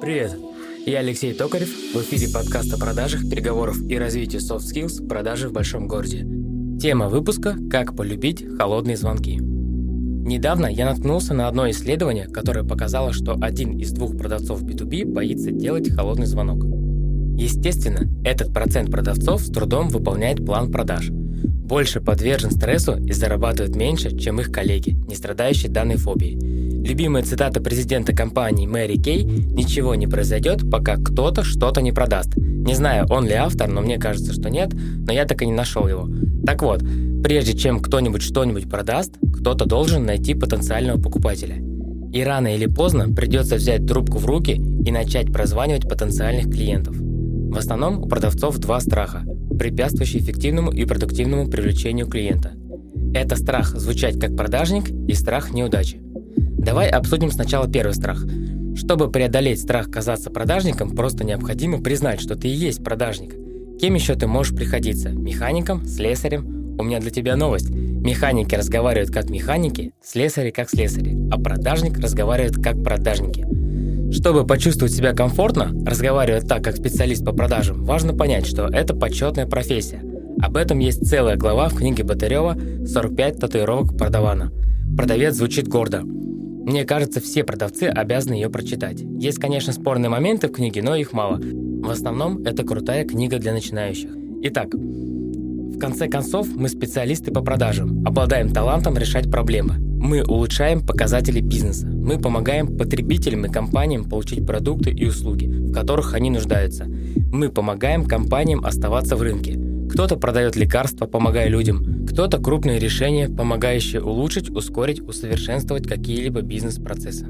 Привет! Я Алексей Токарев, в эфире подкаста о продажах, переговоров и развитию soft skills продажи в большом городе. Тема выпуска «Как полюбить холодные звонки». Недавно я наткнулся на одно исследование, которое показало, что один из двух продавцов B2B боится делать холодный звонок. Естественно, этот процент продавцов с трудом выполняет план продаж. Больше подвержен стрессу и зарабатывает меньше, чем их коллеги, не страдающие данной фобией. Любимая цитата президента компании Мэри Кей «Ничего не произойдет, пока кто-то что-то не продаст». Не знаю, он ли автор, но мне кажется, что нет, но я так и не нашел его. Так вот, прежде чем кто-нибудь что-нибудь продаст, кто-то должен найти потенциального покупателя. И рано или поздно придется взять трубку в руки и начать прозванивать потенциальных клиентов. В основном у продавцов два страха, препятствующие эффективному и продуктивному привлечению клиента. Это страх звучать как продажник и страх неудачи. Давай обсудим сначала первый страх. Чтобы преодолеть страх казаться продажником, просто необходимо признать, что ты и есть продажник. Кем еще ты можешь приходиться? Механиком? Слесарем? У меня для тебя новость. Механики разговаривают как механики, слесари как слесари, а продажник разговаривает как продажники. Чтобы почувствовать себя комфортно, разговаривая так, как специалист по продажам, важно понять, что это почетная профессия. Об этом есть целая глава в книге Батарева «45 татуировок продавана». Продавец звучит гордо. Мне кажется, все продавцы обязаны ее прочитать. Есть, конечно, спорные моменты в книге, но их мало. В основном, это крутая книга для начинающих. Итак, в конце концов, мы специалисты по продажам, обладаем талантом решать проблемы. Мы улучшаем показатели бизнеса. Мы помогаем потребителям и компаниям получить продукты и услуги, в которых они нуждаются. Мы помогаем компаниям оставаться в рынке. Кто-то продает лекарства, помогая людям, кто-то крупные решения, помогающие улучшить, ускорить, усовершенствовать какие-либо бизнес-процессы.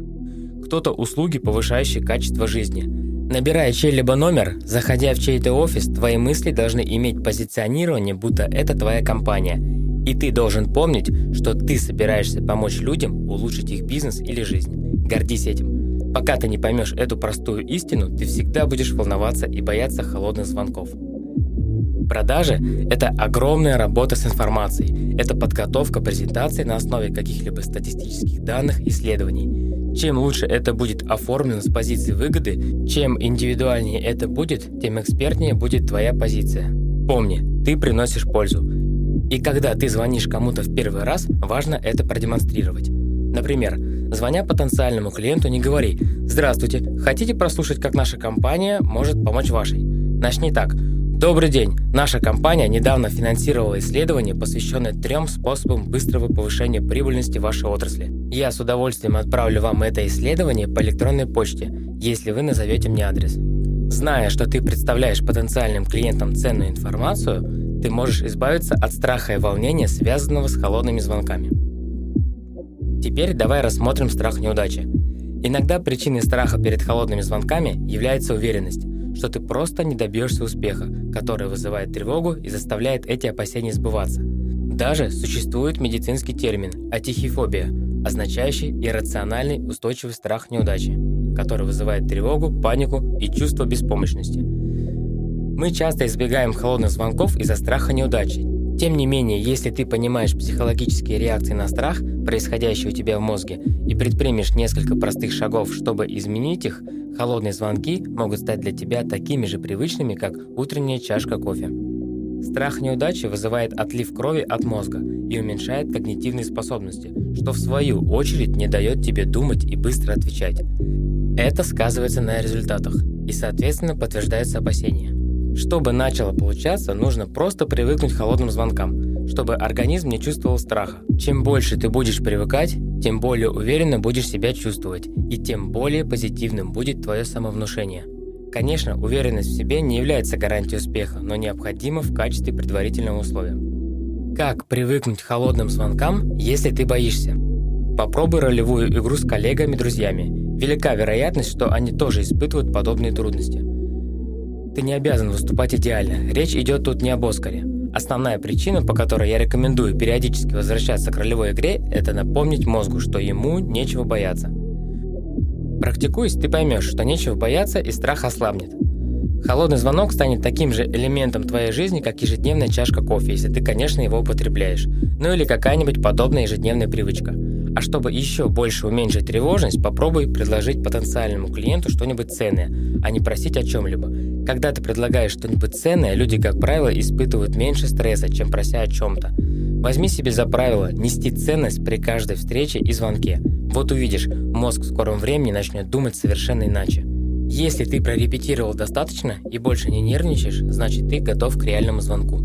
Кто-то услуги, повышающие качество жизни. Набирая чей-либо номер, заходя в чей-то офис, твои мысли должны иметь позиционирование, будто это твоя компания. И ты должен помнить, что ты собираешься помочь людям улучшить их бизнес или жизнь. Гордись этим. Пока ты не поймешь эту простую истину, ты всегда будешь волноваться и бояться холодных звонков. Продажи – это огромная работа с информацией. Это подготовка презентации на основе каких-либо статистических данных, исследований. Чем лучше это будет оформлено с позиции выгоды, чем индивидуальнее это будет, тем экспертнее будет твоя позиция. Помни, ты приносишь пользу. И когда ты звонишь кому-то в первый раз, важно это продемонстрировать. Например, звоня потенциальному клиенту, не говори «Здравствуйте, хотите прослушать, как наша компания может помочь вашей?» Начни так – Добрый день! Наша компания недавно финансировала исследование, посвященное трем способам быстрого повышения прибыльности вашей отрасли. Я с удовольствием отправлю вам это исследование по электронной почте, если вы назовете мне адрес. Зная, что ты представляешь потенциальным клиентам ценную информацию, ты можешь избавиться от страха и волнения, связанного с холодными звонками. Теперь давай рассмотрим страх неудачи. Иногда причиной страха перед холодными звонками является уверенность, что ты просто не добьешься успеха, который вызывает тревогу и заставляет эти опасения сбываться. Даже существует медицинский термин атихифобия, означающий иррациональный устойчивый страх неудачи, который вызывает тревогу, панику и чувство беспомощности. Мы часто избегаем холодных звонков из-за страха неудачи. Тем не менее, если ты понимаешь психологические реакции на страх, происходящие у тебя в мозге, и предпримешь несколько простых шагов, чтобы изменить их, Холодные звонки могут стать для тебя такими же привычными, как утренняя чашка кофе. Страх неудачи вызывает отлив крови от мозга и уменьшает когнитивные способности, что в свою очередь не дает тебе думать и быстро отвечать. Это сказывается на результатах и, соответственно, подтверждается опасения. Чтобы начало получаться, нужно просто привыкнуть к холодным звонкам, чтобы организм не чувствовал страха. Чем больше ты будешь привыкать, тем более уверенно будешь себя чувствовать, и тем более позитивным будет твое самовнушение. Конечно, уверенность в себе не является гарантией успеха, но необходима в качестве предварительного условия. Как привыкнуть к холодным звонкам, если ты боишься? Попробуй ролевую игру с коллегами-друзьями. Велика вероятность, что они тоже испытывают подобные трудности. Ты не обязан выступать идеально. Речь идет тут не об Оскаре. Основная причина, по которой я рекомендую периодически возвращаться к ролевой игре, это напомнить мозгу, что ему нечего бояться. Практикуясь, ты поймешь, что нечего бояться и страх ослабнет. Холодный звонок станет таким же элементом твоей жизни, как ежедневная чашка кофе, если ты, конечно, его употребляешь. Ну или какая-нибудь подобная ежедневная привычка. А чтобы еще больше уменьшить тревожность, попробуй предложить потенциальному клиенту что-нибудь ценное, а не просить о чем-либо. Когда ты предлагаешь что-нибудь ценное, люди, как правило, испытывают меньше стресса, чем прося о чем-то. Возьми себе за правило нести ценность при каждой встрече и звонке. Вот увидишь, мозг в скором времени начнет думать совершенно иначе. Если ты прорепетировал достаточно и больше не нервничаешь, значит ты готов к реальному звонку.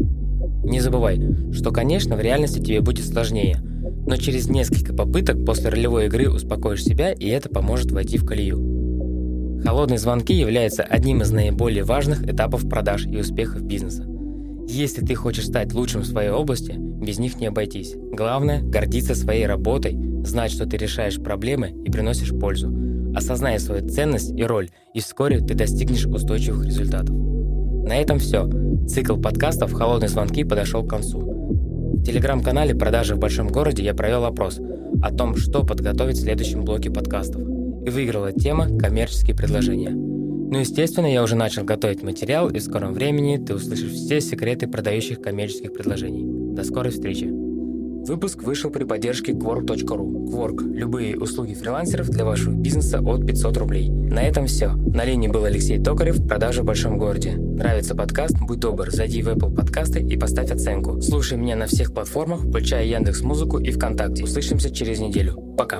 Не забывай, что, конечно, в реальности тебе будет сложнее, но через несколько попыток после ролевой игры успокоишь себя, и это поможет войти в колею. Холодные звонки являются одним из наиболее важных этапов продаж и успехов бизнеса. Если ты хочешь стать лучшим в своей области, без них не обойтись. Главное – гордиться своей работой, знать, что ты решаешь проблемы и приносишь пользу. Осознай свою ценность и роль, и вскоре ты достигнешь устойчивых результатов. На этом все. Цикл подкастов «Холодные звонки» подошел к концу. Телеграм-канале «Продажи в большом городе» я провел опрос о том, что подготовить в следующем блоке подкастов. И выиграла тема «Коммерческие предложения». Ну, естественно, я уже начал готовить материал, и в скором времени ты услышишь все секреты продающих коммерческих предложений. До скорой встречи! Выпуск вышел при поддержке Quark.ru. Quark – любые услуги фрилансеров для вашего бизнеса от 500 рублей. На этом все. На линии был Алексей Токарев, продажи в большом городе. Нравится подкаст? Будь добр, зайди в Apple подкасты и поставь оценку. Слушай меня на всех платформах, включая Яндекс Музыку и ВКонтакте. Услышимся через неделю. Пока.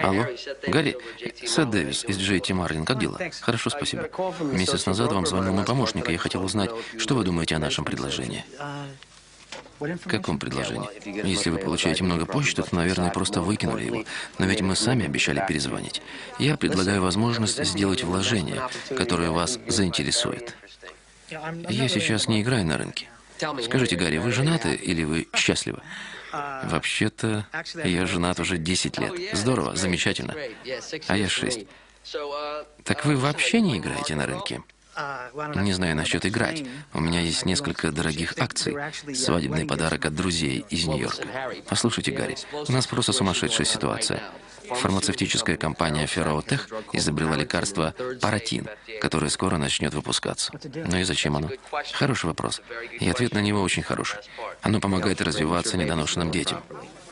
Алло, Гарри, Сет Дэвис из JT Марлин, как дела? Хорошо, спасибо. Месяц назад вам звонил мой помощник, и я хотел узнать, что вы думаете о нашем предложении. Каком предложении? Если вы получаете много почты, то, наверное, просто выкинули его. Но ведь мы сами обещали перезвонить. Я предлагаю возможность сделать вложение, которое вас заинтересует. Я сейчас не играю на рынке. Скажите, Гарри, вы женаты или вы счастливы? Вообще-то, я женат уже 10 лет. Здорово, замечательно. А я 6. Так вы вообще не играете на рынке? Не знаю насчет играть. У меня есть несколько дорогих акций. Свадебный подарок от друзей из Нью-Йорка. Послушайте, Гарри, у нас просто сумасшедшая ситуация. Фармацевтическая компания Ferrotech изобрела лекарство паратин, которое скоро начнет выпускаться. Ну и зачем оно? Хороший вопрос. И ответ на него очень хороший. Оно помогает развиваться недоношенным детям.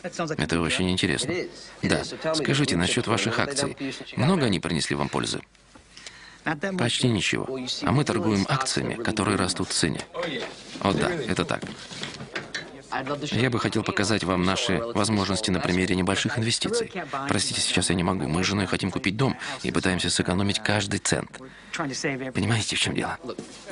Это очень интересно. Да. Скажите насчет ваших акций. Много они принесли вам пользы? Почти ничего. А мы торгуем акциями, которые растут в цене. О да, это так. Я бы хотел показать вам наши возможности на примере небольших инвестиций. Простите, сейчас я не могу. Мы с женой хотим купить дом и пытаемся сэкономить каждый цент. Понимаете, в чем дело?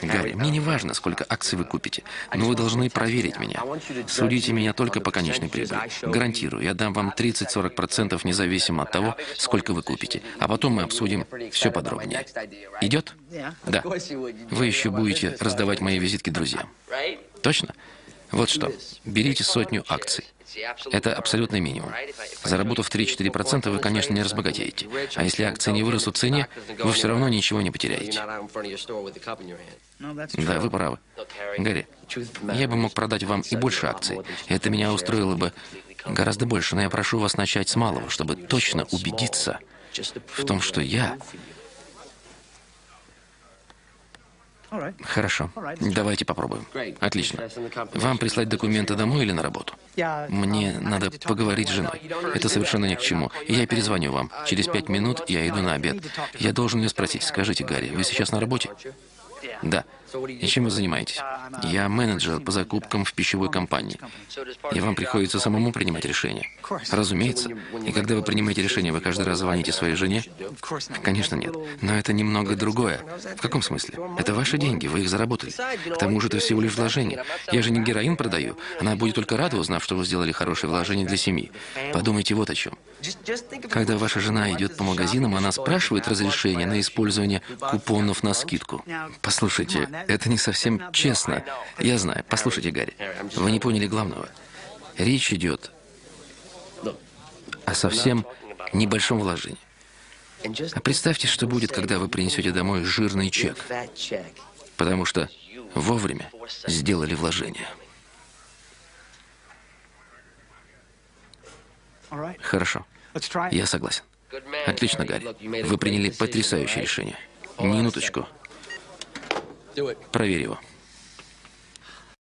Гарри, мне не важно, сколько акций вы купите, но вы должны проверить меня. Судите меня только по конечной прибыли. Гарантирую, я дам вам 30-40% независимо от того, сколько вы купите. А потом мы обсудим все подробнее. Идет? Да. Вы еще будете раздавать мои визитки друзьям. Точно? Вот что, берите сотню акций. Это абсолютный минимум. Заработав 3-4%, вы, конечно, не разбогатеете. А если акции не вырастут в цене, вы все равно ничего не потеряете. Да, вы правы. Гарри, я бы мог продать вам и больше акций. Это меня устроило бы гораздо больше, но я прошу вас начать с малого, чтобы точно убедиться в том, что я Хорошо. Давайте попробуем. Отлично. Вам прислать документы домой или на работу? Мне надо поговорить с женой. Это совершенно ни к чему. Я перезвоню вам. Через пять минут я иду на обед. Я должен ее спросить. Скажите, Гарри, вы сейчас на работе? Да. И чем вы занимаетесь? Я менеджер по закупкам в пищевой компании. И вам приходится самому принимать решения. Разумеется. И когда вы принимаете решение, вы каждый раз звоните своей жене? Конечно, нет. Но это немного другое. В каком смысле? Это ваши деньги, вы их заработали. К тому же это всего лишь вложение. Я же не героин продаю. Она будет только рада, узнав, что вы сделали хорошее вложение для семьи. Подумайте вот о чем. Когда ваша жена идет по магазинам, она спрашивает разрешение на использование купонов на скидку. Послушайте, это не совсем честно. Я знаю. Послушайте, Гарри, вы не поняли главного. Речь идет о совсем небольшом вложении. А представьте, что будет, когда вы принесете домой жирный чек, потому что вовремя сделали вложение. Хорошо. Я согласен. Отлично, Гарри. Вы приняли потрясающее решение. Минуточку. Проверь его.